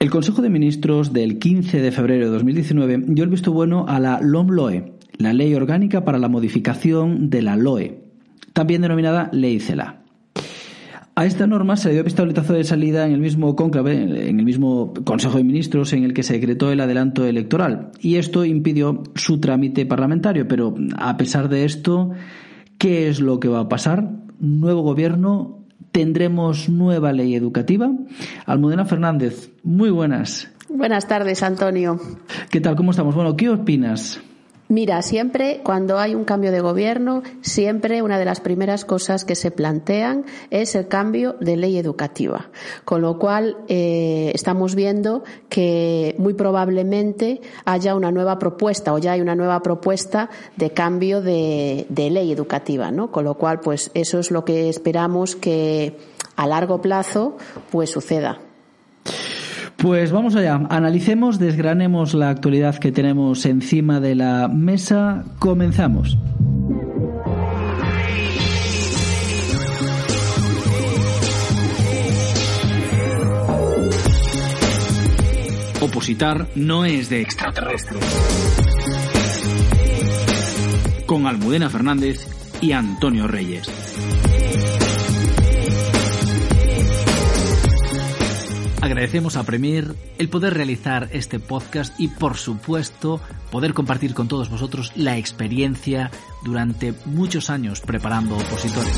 El Consejo de Ministros del 15 de febrero de 2019 dio el visto bueno a la LOMLOE, la Ley Orgánica para la Modificación de la LOE, también denominada Ley CELA. A esta norma se le dio pistoletazo de salida en el mismo cónclave, en el mismo Consejo de Ministros en el que se decretó el adelanto electoral, y esto impidió su trámite parlamentario. Pero a pesar de esto, ¿qué es lo que va a pasar? Nuevo gobierno, tendremos nueva ley educativa. Almudena Fernández, muy buenas. Buenas tardes, Antonio. ¿Qué tal? ¿Cómo estamos? Bueno, ¿qué opinas? Mira, siempre cuando hay un cambio de gobierno, siempre una de las primeras cosas que se plantean es el cambio de ley educativa. Con lo cual, eh, estamos viendo que muy probablemente haya una nueva propuesta o ya hay una nueva propuesta de cambio de, de ley educativa, ¿no? Con lo cual, pues eso es lo que esperamos que a largo plazo pues suceda. Pues vamos allá, analicemos, desgranemos la actualidad que tenemos encima de la mesa. Comenzamos. Opositar no es de extraterrestre. Con Almudena Fernández y Antonio Reyes. Agradecemos a Premier el poder realizar este podcast y por supuesto poder compartir con todos vosotros la experiencia durante muchos años preparando opositores.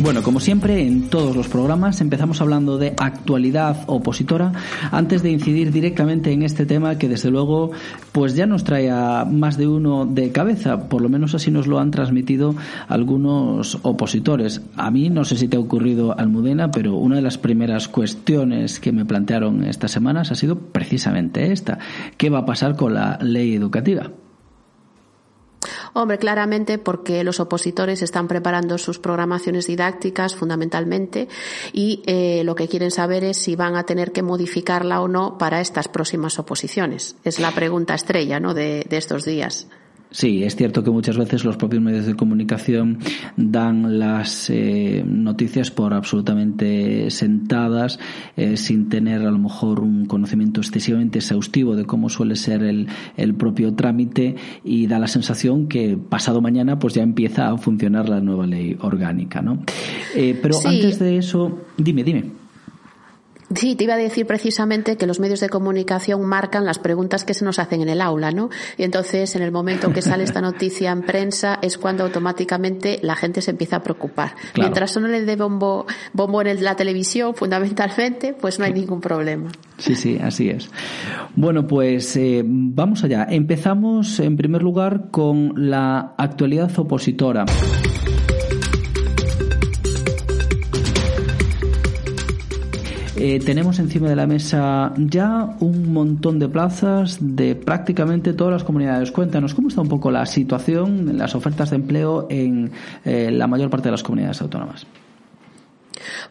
Bueno, como siempre, en todos los programas empezamos hablando de actualidad opositora antes de incidir directamente en este tema que desde luego pues ya nos trae a más de uno de cabeza, por lo menos así nos lo han transmitido algunos opositores. A mí no sé si te ha ocurrido Almudena, pero una de las primeras cuestiones que me plantearon estas semanas ha sido precisamente esta. ¿Qué va a pasar con la ley educativa? Hombre, claramente porque los opositores están preparando sus programaciones didácticas fundamentalmente y eh, lo que quieren saber es si van a tener que modificarla o no para estas próximas oposiciones. Es la pregunta estrella ¿no? de estos días. Sí, es cierto que muchas veces los propios medios de comunicación dan las eh, noticias por absolutamente sentadas, eh, sin tener a lo mejor un conocimiento excesivamente exhaustivo de cómo suele ser el, el propio trámite y da la sensación que pasado mañana pues ya empieza a funcionar la nueva ley orgánica, ¿no? Eh, pero antes de eso, dime, dime. Sí, te iba a decir precisamente que los medios de comunicación marcan las preguntas que se nos hacen en el aula, ¿no? Y entonces, en el momento que sale esta noticia en prensa, es cuando automáticamente la gente se empieza a preocupar. Mientras no le dé bombo, bombo en la televisión, fundamentalmente, pues no hay ningún problema. Sí, sí, así es. Bueno, pues eh, vamos allá. Empezamos, en primer lugar, con la actualidad opositora. Eh, tenemos encima de la mesa ya un montón de plazas de prácticamente todas las comunidades. Cuéntanos, ¿cómo está un poco la situación, las ofertas de empleo en eh, la mayor parte de las comunidades autónomas?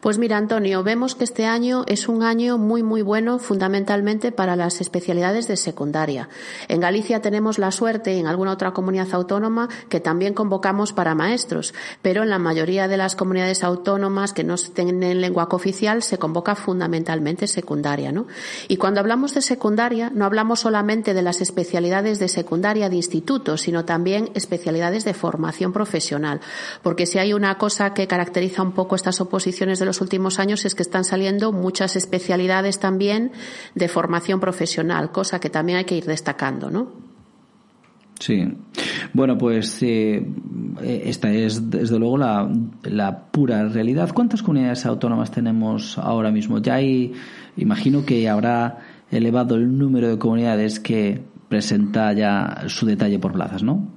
Pues mira, Antonio, vemos que este año es un año muy, muy bueno fundamentalmente para las especialidades de secundaria. En Galicia tenemos la suerte, en alguna otra comunidad autónoma, que también convocamos para maestros, pero en la mayoría de las comunidades autónomas que no tienen lengua cooficial se convoca fundamentalmente secundaria, ¿no? Y cuando hablamos de secundaria, no hablamos solamente de las especialidades de secundaria de instituto, sino también especialidades de formación profesional. Porque si hay una cosa que caracteriza un poco estas oposiciones de los últimos años es que están saliendo muchas especialidades también de formación profesional, cosa que también hay que ir destacando, ¿no? Sí. Bueno, pues eh, esta es desde luego la, la, pura realidad. ¿Cuántas comunidades autónomas tenemos ahora mismo? Ya hay, imagino que habrá elevado el número de comunidades que presenta ya su detalle por plazas, ¿no?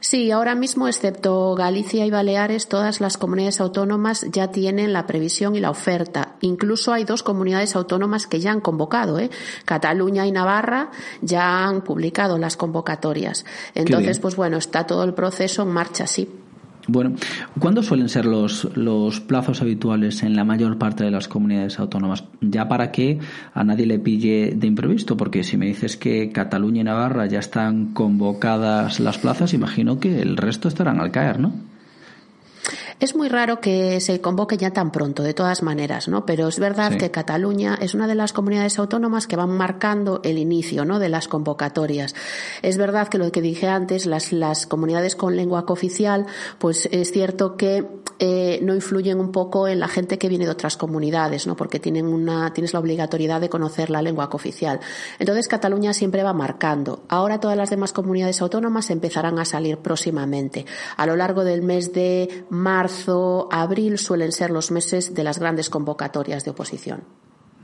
Sí, ahora mismo, excepto Galicia y Baleares, todas las comunidades autónomas ya tienen la previsión y la oferta. Incluso hay dos comunidades autónomas que ya han convocado, ¿eh? Cataluña y Navarra ya han publicado las convocatorias. Entonces, pues bueno, está todo el proceso en marcha, sí. Bueno, ¿cuándo suelen ser los, los plazos habituales en la mayor parte de las comunidades autónomas? Ya para que a nadie le pille de imprevisto, porque si me dices que Cataluña y Navarra ya están convocadas las plazas, imagino que el resto estarán al caer, ¿no? Es muy raro que se convoque ya tan pronto, de todas maneras, ¿no? Pero es verdad que Cataluña es una de las comunidades autónomas que van marcando el inicio, ¿no? De las convocatorias. Es verdad que lo que dije antes, las, las comunidades con lengua cooficial, pues es cierto que eh, no influyen un poco en la gente que viene de otras comunidades, ¿no? Porque tienen una, tienes la obligatoriedad de conocer la lengua cooficial. Entonces Cataluña siempre va marcando. Ahora todas las demás comunidades autónomas empezarán a salir próximamente. A lo largo del mes de marzo, abril suelen ser los meses de las grandes convocatorias de oposición.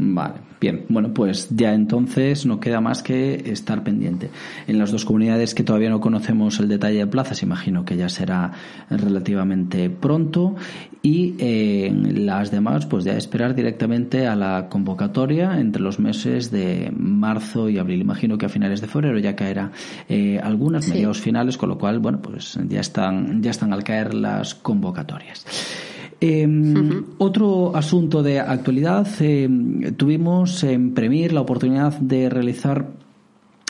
Vale, bien. Bueno, pues ya entonces no queda más que estar pendiente. En las dos comunidades que todavía no conocemos el detalle de plazas, imagino que ya será relativamente pronto. Y en las demás, pues ya esperar directamente a la convocatoria entre los meses de marzo y abril. Imagino que a finales de febrero ya caerá eh, algunas, mediados finales, con lo cual, bueno, pues ya están, ya están al caer las convocatorias. Em, otro asunto de actualidad, em, tuvimos en Premier la oportunidad de realizar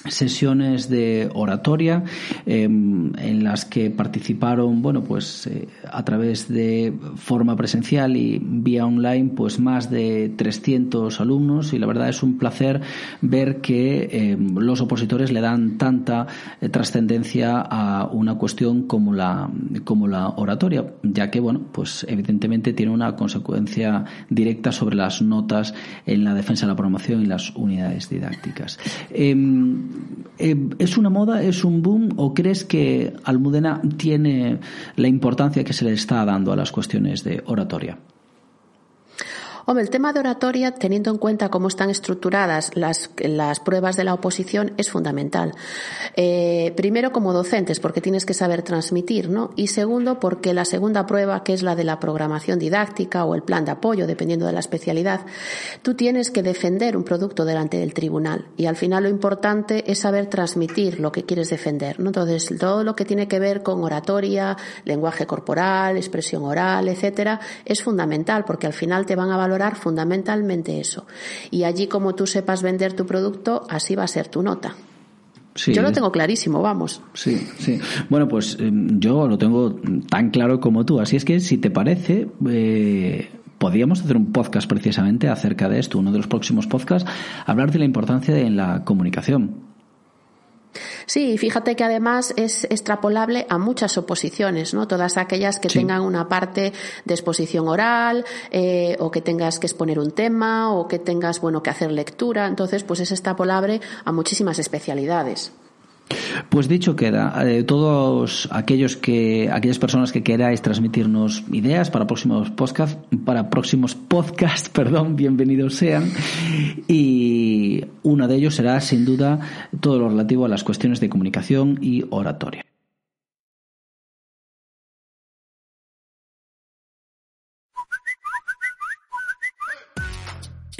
sesiones de oratoria em, en las que participaron bueno pues eh, a través de forma presencial y vía online pues más de 300 alumnos. Y la verdad es un placer ver que em, los opositores le dan tanta eh, trascendencia a una cuestión como la como la oratoria ya que bueno pues evidentemente tiene una consecuencia directa sobre las notas en la defensa de la promoción y las unidades didácticas. Em, ¿Es una moda, es un boom o crees que Almudena tiene la importancia que se le está dando a las cuestiones de oratoria? Hombre, el tema de oratoria, teniendo en cuenta cómo están estructuradas las, las pruebas de la oposición, es fundamental. Eh, primero, como docentes, porque tienes que saber transmitir, ¿no? Y segundo, porque la segunda prueba, que es la de la programación didáctica o el plan de apoyo, dependiendo de la especialidad, tú tienes que defender un producto delante del tribunal. Y al final lo importante es saber transmitir lo que quieres defender, ¿no? Entonces, todo lo que tiene que ver con oratoria, lenguaje corporal, expresión oral, etcétera, es fundamental, porque al final te van a valorar fundamentalmente eso. Y allí, como tú sepas vender tu producto, así va a ser tu nota. Yo lo tengo clarísimo, vamos. Sí, sí. Bueno, pues em, yo lo tengo tan claro como tú. Así es que, si te parece, eh, podríamos hacer un podcast precisamente acerca de esto, uno de los próximos podcasts, hablar de la importancia de la comunicación. Sí, fíjate que además es extrapolable a muchas oposiciones, ¿no? Todas aquellas que tengan una parte de exposición oral, eh, o que tengas que exponer un tema, o que tengas, bueno, que hacer lectura. Entonces, pues es extrapolable a muchísimas especialidades. Pues dicho queda, eh, todos aquellos que, aquellas personas que queráis transmitirnos ideas para próximos podcast, para próximos podcasts, perdón, bienvenidos sean. Y uno de ellos será sin duda todo lo relativo a las cuestiones de comunicación y oratoria.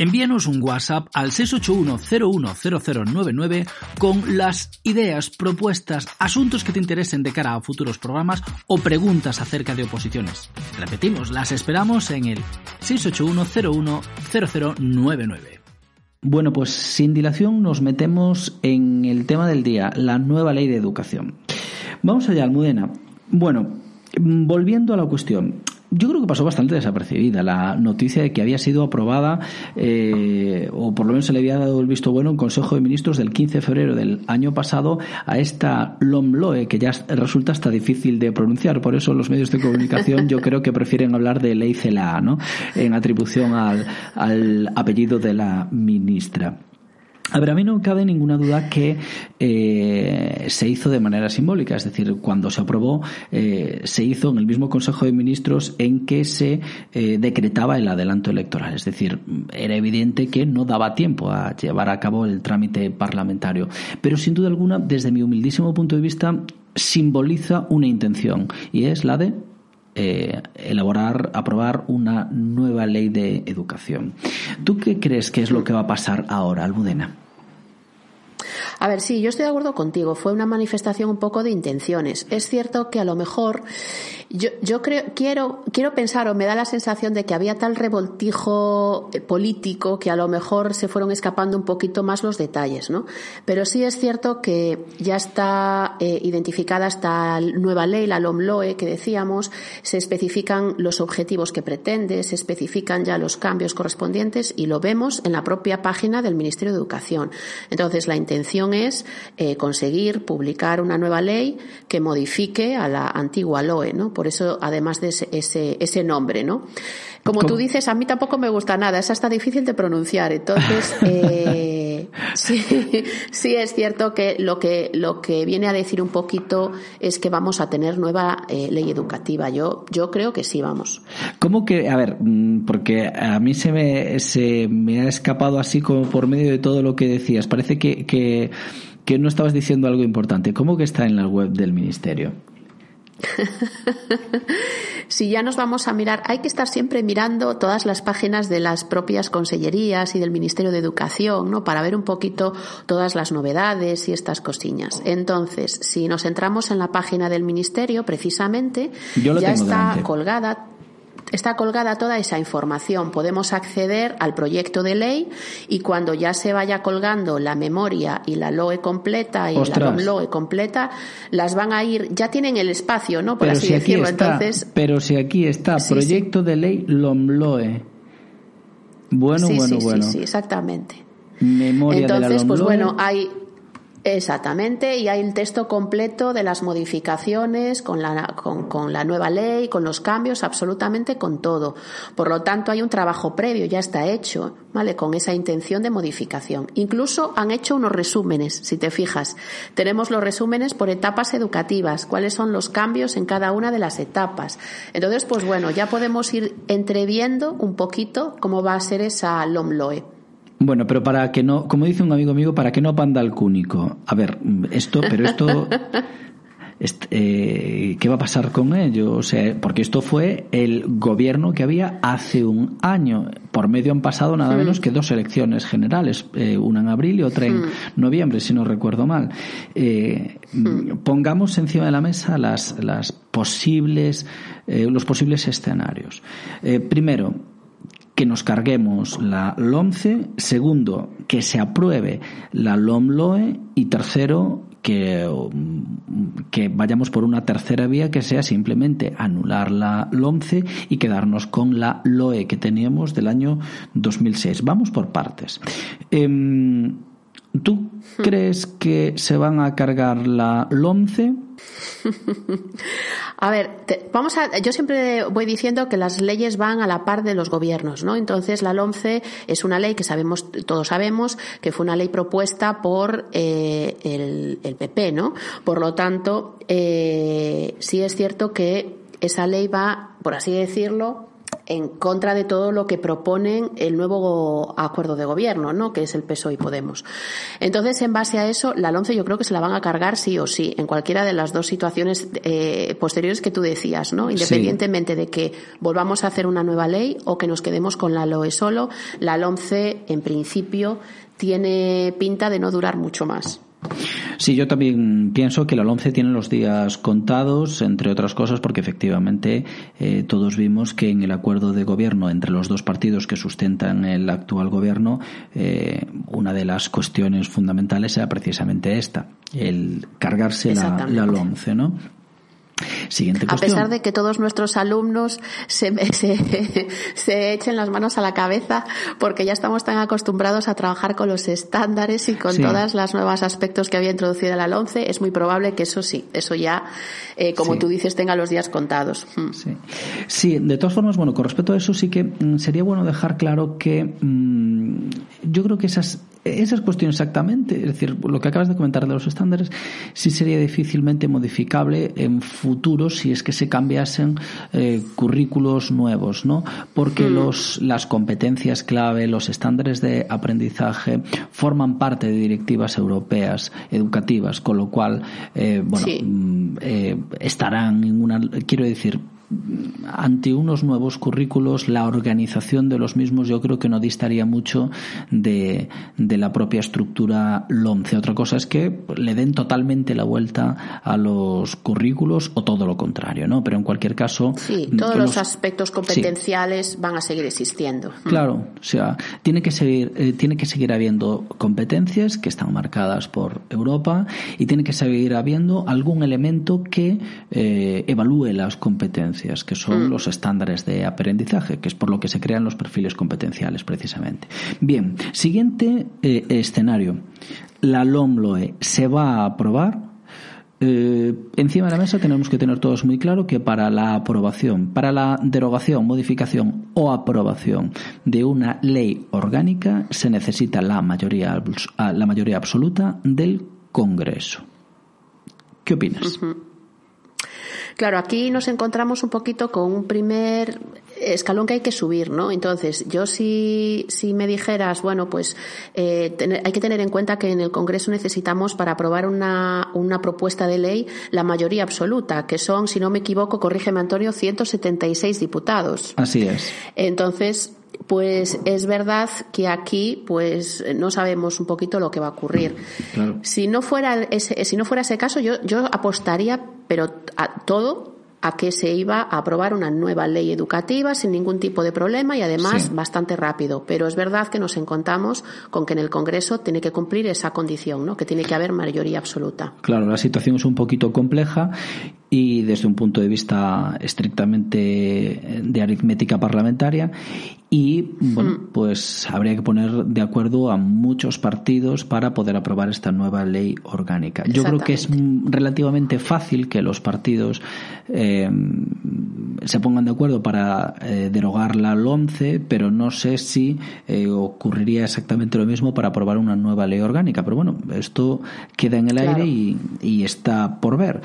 Envíanos un WhatsApp al 681-010099 con las ideas, propuestas, asuntos que te interesen de cara a futuros programas o preguntas acerca de oposiciones. Repetimos, las esperamos en el 681-010099. Bueno, pues sin dilación nos metemos en el tema del día, la nueva ley de educación. Vamos allá, Almudena. Bueno, volviendo a la cuestión, yo creo que pasó bastante desapercibida la noticia de que había sido aprobada, eh, o por lo menos se le había dado el visto bueno en Consejo de Ministros del 15 de febrero del año pasado a esta LOMLOE, que ya resulta hasta difícil de pronunciar. Por eso los medios de comunicación yo creo que prefieren hablar de ley CELA, ¿no? En atribución al, al apellido de la ministra. A ver, a mí no cabe ninguna duda que eh, se hizo de manera simbólica, es decir, cuando se aprobó, eh, se hizo en el mismo Consejo de Ministros en que se eh, decretaba el adelanto electoral, es decir, era evidente que no daba tiempo a llevar a cabo el trámite parlamentario, pero sin duda alguna, desde mi humildísimo punto de vista, simboliza una intención y es la de elaborar, aprobar una nueva ley de educación. ¿Tú qué crees que es lo que va a pasar ahora, Almudena? A ver, sí, yo estoy de acuerdo contigo. Fue una manifestación un poco de intenciones. Es cierto que a lo mejor Yo, yo creo, quiero, quiero pensar o me da la sensación de que había tal revoltijo eh, político que a lo mejor se fueron escapando un poquito más los detalles, ¿no? Pero sí es cierto que ya está eh, identificada esta nueva ley, la LOMLOE, que decíamos, se especifican los objetivos que pretende, se especifican ya los cambios correspondientes y lo vemos en la propia página del Ministerio de Educación. Entonces, la intención es eh, conseguir publicar una nueva ley que modifique a la antigua LOE, ¿no? por eso además de ese, ese, nombre, ¿no? Como tú dices, a mí tampoco me gusta nada, es hasta difícil de pronunciar, entonces eh, sí, sí es cierto que lo que lo que viene a decir un poquito es que vamos a tener nueva eh, ley educativa. Yo yo creo que sí vamos. ¿Cómo que a ver? Mm, porque a mí se me se me ha escapado así como por medio de todo lo que decías. Parece que que que no estabas diciendo algo importante. ¿Cómo que está en la web del ministerio? si ya nos vamos a mirar, hay que estar siempre mirando todas las páginas de las propias consellerías y del Ministerio de Educación, ¿no? Para ver un poquito todas las novedades y estas cosillas. Entonces, si nos entramos en la página del Ministerio, precisamente, ya está colgada está colgada toda esa información. Podemos acceder al proyecto de ley y cuando ya se vaya colgando la memoria y la LOE completa y la LOE completa, las van a ir, ya tienen el espacio, ¿no? Por así decirlo. Entonces, pero si aquí está proyecto de ley LOMLOE. Bueno, bueno, bueno. Sí, sí, exactamente. Memoria Entonces, de la pues bueno, hay Exactamente, y hay el texto completo de las modificaciones con la, con, la nueva ley, con los cambios, absolutamente con todo. Por lo tanto, hay un trabajo previo, ya está hecho, ¿vale? Con esa intención de modificación. Incluso han hecho unos resúmenes, si te fijas. Tenemos los resúmenes por etapas educativas, cuáles son los cambios en cada una de las etapas. Entonces, pues bueno, ya podemos ir entreviendo un poquito cómo va a ser esa LOMLOE. Bueno, pero para que no, como dice un amigo mío, para que no panda el cúnico. A ver, esto, pero esto, eh, ¿qué va a pasar con ello? O sea, porque esto fue el gobierno que había hace un año. Por medio han pasado nada menos que dos elecciones generales, eh, una en abril y otra en noviembre, si no recuerdo mal. Eh, pongamos encima de la mesa las, las posibles, los posibles escenarios. primero, que nos carguemos la LOMCE, segundo, que se apruebe la LOMLOE y tercero, que, que vayamos por una tercera vía que sea simplemente anular la LOMCE y quedarnos con la LOE que teníamos del año 2006. Vamos por partes. Em, ¿Tú crees que se van a cargar la LOMCE? A ver, vamos a, yo siempre voy diciendo que las leyes van a la par de los gobiernos, ¿no? Entonces la LOMCE es una ley que sabemos, todos sabemos, que fue una ley propuesta por eh, el, el, PP, ¿no? Por lo tanto, eh, sí es cierto que esa ley va, por así decirlo, en contra de todo lo que proponen el nuevo acuerdo de gobierno, ¿no? que es el PSOE y Podemos. Entonces, en base a eso, la LONCE yo creo que se la van a cargar sí o sí, en cualquiera de las dos situaciones eh, posteriores que tú decías, ¿no? Independientemente de que volvamos a hacer una nueva ley o que nos quedemos con la LOE solo, la LONCE, en principio, tiene pinta de no durar mucho más. Sí, yo también pienso que la ONCE tiene los días contados, entre otras cosas, porque efectivamente eh, todos vimos que en el acuerdo de gobierno entre los dos partidos que sustentan el actual gobierno, eh, una de las cuestiones fundamentales era precisamente esta, el cargarse la, la ¿no? Siguiente A pesar de que todos nuestros alumnos se, se, echen las manos a la cabeza porque ya estamos tan acostumbrados a trabajar con los estándares y con todos los nuevos aspectos que había introducido la 11, es muy probable que eso sí, eso ya, eh, como tú dices, tenga los días contados. Mm. Sí. sí, de todas formas, bueno, con respecto a eso sí que mm, sería bueno dejar claro que mm, yo creo que esas esa es cuestión exactamente, es decir, lo que acabas de comentar de los estándares sí sería difícilmente modificable en futuro si es que se cambiasen eh, currículos nuevos, ¿no? Porque hmm. los, las competencias clave, los estándares de aprendizaje forman parte de directivas europeas educativas, con lo cual, eh, bueno, mm, eh, estarán en una, quiero decir, ante unos nuevos currículos, la organización de los mismos yo creo que no distaría mucho de, de la propia estructura LOMCE. Otra cosa es que le den totalmente la vuelta a los currículos o todo lo contrario, ¿no? Pero en cualquier caso. Sí, todos los, aspectos competenciales van a seguir existiendo. Claro, o sea, tiene que seguir, eh, tiene que seguir habiendo competencias que están marcadas por Europa y tiene que seguir habiendo algún elemento que eh, evalúe las competencias, que son mm. los estándares de aprendizaje, que es por lo que se crean los perfiles competenciales precisamente. Bien, siguiente eh, escenario. La LOMLOE se va a aprobar eh, encima de la mesa tenemos que tener todos muy claro que para la aprobación, para la derogación, modificación o aprobación de una ley orgánica se necesita la mayoría, la mayoría absoluta del Congreso. ¿Qué opinas? Claro, aquí nos encontramos un poquito con un primer escalón que hay que subir, ¿no? Entonces, yo si, si me dijeras, bueno, pues eh, hay que tener en cuenta que en el Congreso necesitamos para aprobar una, una propuesta de ley la mayoría absoluta, que son, si no me equivoco, corrígeme Antonio, 176 diputados. Así es. Entonces, pues es verdad que aquí pues no sabemos un poquito lo que va a ocurrir. Si no fuera ese, si no fuera ese caso, yo, yo apostaría, pero a todo a que se iba a aprobar una nueva ley educativa sin ningún tipo de problema y además bastante rápido. Pero es verdad que nos encontramos con que en el Congreso tiene que cumplir esa condición, ¿no? que tiene que haber mayoría absoluta. Claro, la situación es un poquito compleja y desde un punto de vista estrictamente de aritmética parlamentaria. Y bueno pues habría que poner de acuerdo a muchos partidos para poder aprobar esta nueva ley orgánica. Yo creo que es relativamente fácil que los partidos eh, se pongan de acuerdo para eh, derogar la LOMCE pero no sé si eh, ocurriría exactamente lo mismo para aprobar una nueva ley orgánica. Pero bueno esto queda en el aire y, y está por ver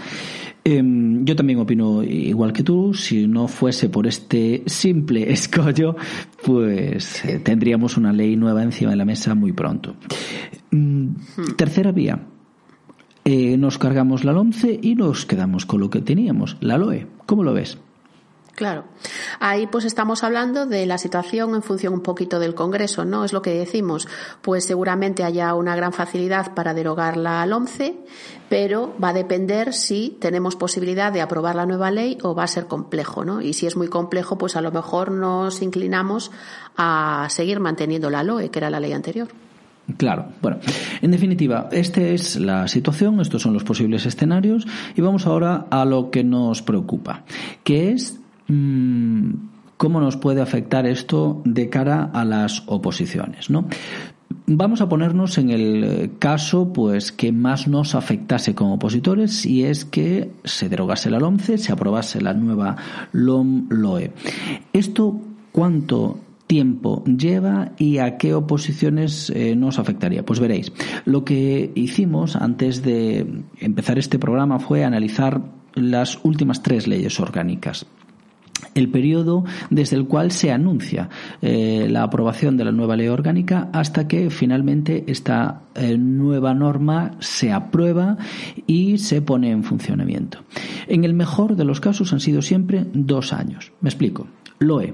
Em, yo también opino igual que tú, si no fuese por este simple escollo, pues eh, tendríamos una ley nueva encima de la mesa muy pronto. Mm, tercera vía. Eh, nos cargamos la LOMCE y nos quedamos con lo que teníamos, la LOE. ¿Cómo lo ves? Claro. Ahí pues estamos hablando de la situación en función un poquito del Congreso, ¿no? Es lo que decimos. Pues seguramente haya una gran facilidad para derogar la LOMCE, pero va a depender si tenemos posibilidad de aprobar la nueva ley o va a ser complejo, ¿no? Y si es muy complejo, pues a lo mejor nos inclinamos a seguir manteniendo la LOE, que era la ley anterior. Claro, bueno, en definitiva, esta es la situación, estos son los posibles escenarios y vamos ahora a lo que nos preocupa, que es cómo nos puede afectar esto de cara a las oposiciones, ¿no? Vamos a ponernos en el caso pues que más nos afectase como opositores si es que se derogase la LOMCE, se aprobase la nueva LOM-LOE. ¿Esto cuánto tiempo lleva y a qué oposiciones eh, nos afectaría? Pues veréis, lo que hicimos antes de empezar este programa fue analizar las últimas tres leyes orgánicas el periodo desde el cual se anuncia eh, la aprobación de la nueva ley orgánica hasta que finalmente esta eh, nueva norma se aprueba y se pone en funcionamiento. En el mejor de los casos han sido siempre dos años. Me explico. LOE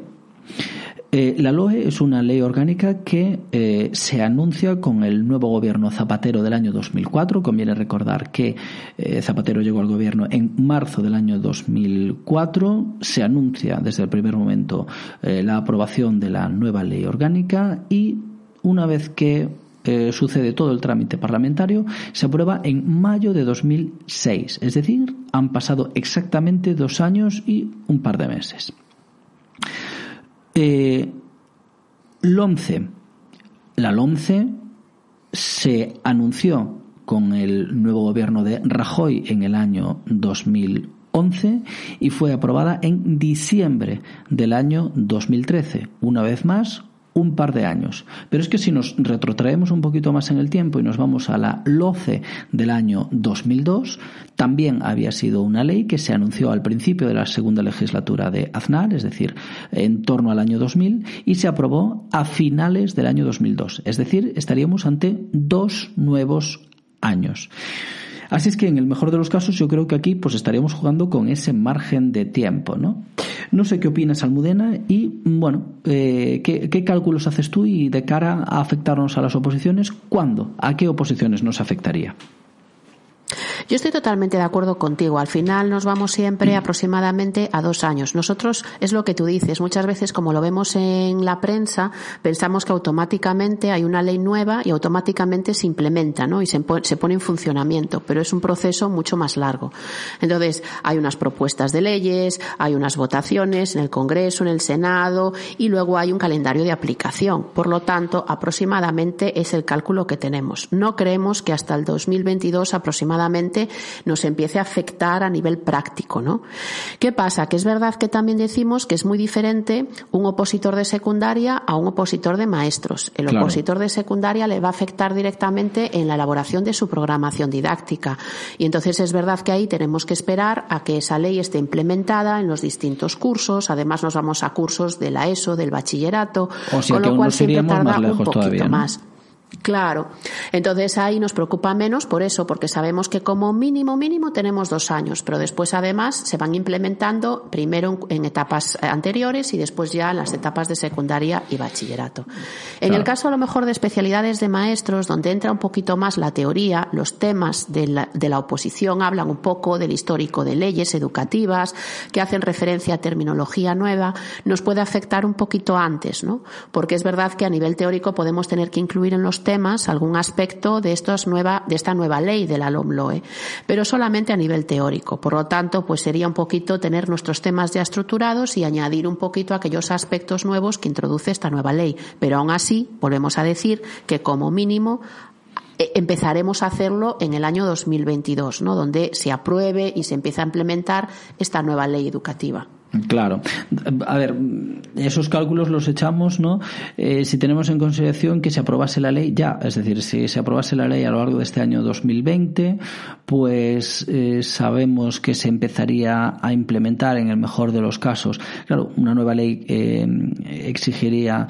eh, la LOE es una ley orgánica que eh, se anuncia con el nuevo gobierno Zapatero del año 2004. Conviene recordar que eh, Zapatero llegó al gobierno en marzo del año 2004. Se anuncia desde el primer momento la aprobación de la nueva ley orgánica y una vez que sucede todo el trámite parlamentario, se aprueba en mayo de 2006. Es decir, han pasado exactamente dos años y un par de meses. Eh. La LOMCE se anunció con el nuevo gobierno de Rajoy en el año 2011 y fue aprobada en diciembre del año 2013. Una vez más, un par de años. Pero es que si nos retrotraemos un poquito más en el tiempo y nos vamos a la LOCE del año 2002, también había sido una ley que se anunció al principio de la segunda legislatura de Aznar, es decir, en torno al año 2000, y se aprobó a finales del año 2002. Es decir, estaríamos ante dos nuevos años. Así es que en el mejor de los casos yo creo que aquí pues estaríamos jugando con ese margen de tiempo, ¿no? No sé qué opinas, Almudena, y bueno, eh, ¿qué, ¿qué, cálculos haces tú y de cara a afectarnos a las oposiciones, ¿cuándo? ¿A qué oposiciones nos afectaría? Yo estoy totalmente de acuerdo contigo. Al final nos vamos siempre aproximadamente a dos años. Nosotros, es lo que tú dices, muchas veces como lo vemos en la prensa, pensamos que automáticamente hay una ley nueva y automáticamente se implementa, ¿no? Y se, se pone en funcionamiento, pero es un proceso mucho más largo. Entonces, hay unas propuestas de leyes, hay unas votaciones en el Congreso, en el Senado, y luego hay un calendario de aplicación. Por lo tanto, aproximadamente es el cálculo que tenemos. No creemos que hasta el 2022 aproximadamente nos empiece a afectar a nivel práctico, ¿no? ¿Qué pasa? Que es verdad que también decimos que es muy diferente un opositor de secundaria a un opositor de maestros. El opositor de secundaria le va a afectar directamente en la elaboración de su programación didáctica. Y entonces es verdad que ahí tenemos que esperar a que esa ley esté implementada en los distintos cursos. Además nos vamos a cursos de la ESO, del bachillerato, con lo cual siempre tarda un poquito más. Claro. Entonces ahí nos preocupa menos por eso, porque sabemos que como mínimo, mínimo tenemos dos años, pero después además se van implementando primero en etapas anteriores y después ya en las etapas de secundaria y bachillerato. En el caso a lo mejor de especialidades de maestros, donde entra un poquito más la teoría, los temas de la, de la oposición hablan un poco del histórico de leyes educativas, que hacen referencia a terminología nueva, nos puede afectar un poquito antes, ¿no? Porque es verdad que a nivel teórico podemos tener que incluir en los temas, algún aspecto de, estos nueva, de esta nueva ley de la LOMLOE, pero solamente a nivel teórico. Por lo tanto, pues sería un poquito tener nuestros temas ya estructurados y añadir un poquito aquellos aspectos nuevos que introduce esta nueva ley. Pero aún así, volvemos a decir que como mínimo eh, empezaremos a hacerlo en el año 2022, ¿no? Donde se apruebe y se empieza a implementar esta nueva ley educativa. Claro. A ver, esos cálculos los echamos, ¿no? Eh, si tenemos en consideración que se aprobase la ley ya, es decir, si se aprobase la ley a lo largo de este año 2020, pues eh, sabemos que se empezaría a implementar en el mejor de los casos. Claro, una nueva ley eh, exigiría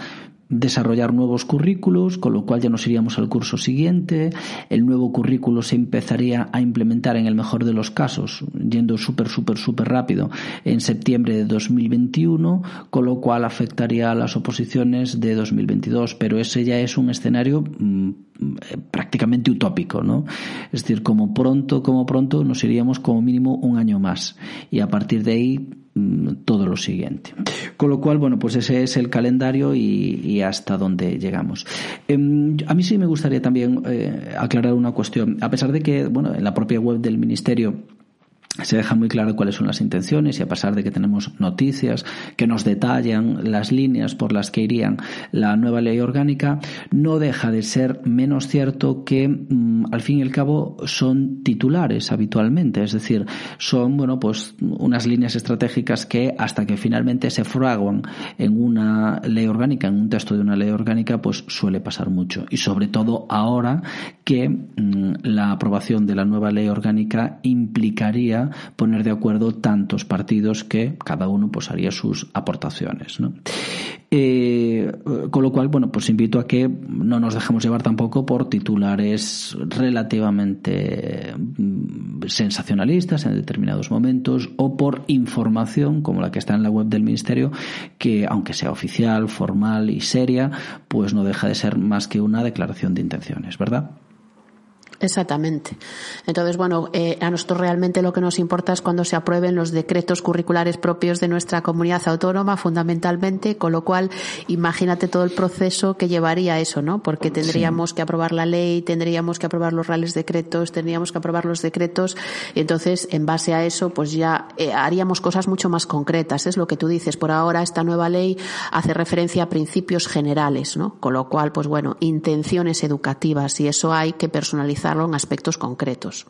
desarrollar nuevos currículos, con lo cual ya nos iríamos al curso siguiente. El nuevo currículo se empezaría a implementar en el mejor de los casos, yendo súper, súper, súper rápido, en septiembre de 2021, con lo cual afectaría a las oposiciones de 2022. Pero ese ya es un escenario mm, prácticamente utópico, ¿no? Es decir, como pronto, como pronto, nos iríamos como mínimo un año más. Y a partir de ahí todo lo siguiente. Con lo cual, bueno, pues ese es el calendario y, hasta dónde llegamos. Em, a mí sí me gustaría también eh, aclarar una cuestión. A pesar de que, bueno, en la propia web del Ministerio se deja muy claro cuáles son las intenciones y a pesar de que tenemos noticias que nos detallan las líneas por las que irían la nueva ley orgánica, no deja de ser menos cierto que mm, al fin y al cabo son titulares habitualmente, es decir, son bueno pues unas líneas estratégicas que hasta que finalmente se fraguan en una ley orgánica, en un texto de una ley orgánica, pues suele pasar mucho. Y sobre todo ahora que mm, la aprobación de la nueva ley orgánica implicaría poner de acuerdo tantos partidos que cada uno pues haría sus aportaciones. Eh, con lo cual, bueno, pues invito a que no nos dejemos llevar tampoco por titulares relativamente mm, sensacionalistas en determinados momentos o por información como la que está en la web del Ministerio que, aunque sea oficial, formal y seria, pues no deja de ser más que una declaración de intenciones, ¿verdad? Exactamente. Entonces, bueno, eh, a nosotros realmente lo que nos importa es cuando se aprueben los decretos curriculares propios de nuestra comunidad autónoma, fundamentalmente, con lo cual, imagínate todo el proceso que llevaría eso, ¿no? Porque tendríamos que aprobar la ley, tendríamos que aprobar los reales decretos, tendríamos que aprobar los decretos, y entonces, en base a eso, pues ya eh, haríamos cosas mucho más concretas. Es lo que tú dices. Por ahora, esta nueva ley hace referencia a principios generales, ¿no? Con lo cual, pues bueno, intenciones educativas, y eso hay que personalizar en aspectos concretos.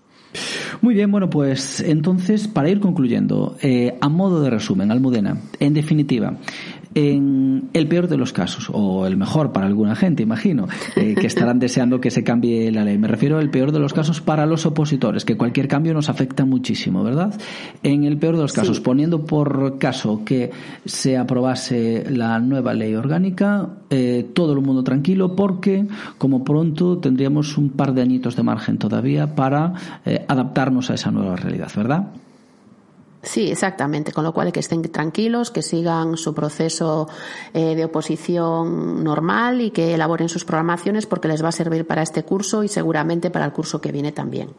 Muy bien, bueno, pues entonces, para ir concluyendo, eh, a modo de resumen, Almudena, en definitiva, En el peor de los casos, o el mejor para alguna gente, imagino, eh, que estarán deseando que se cambie la ley. Me refiero al peor de los casos para los opositores, que cualquier cambio nos afecta muchísimo, ¿verdad? En el peor de los casos, poniendo por caso que se aprobase la nueva ley orgánica, eh, todo el mundo tranquilo, porque como pronto tendríamos un par de añitos de margen todavía para eh, adaptarnos a esa nueva realidad, ¿verdad? Sí, exactamente. Con lo cual, que estén tranquilos, que sigan su proceso eh, de oposición normal y que elaboren sus programaciones porque les va a servir para este curso y seguramente para el curso que viene también.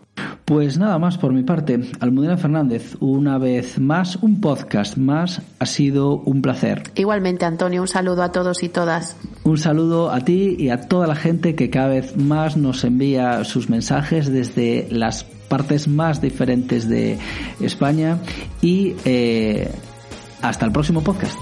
Pues nada más por mi parte. Almudena Fernández, una vez más, un podcast más. Ha sido un placer. Igualmente, Antonio, un saludo a todos y todas. Un saludo a ti y a toda la gente que cada vez más nos envía sus mensajes desde las partes más diferentes de España y eh, hasta el próximo podcast.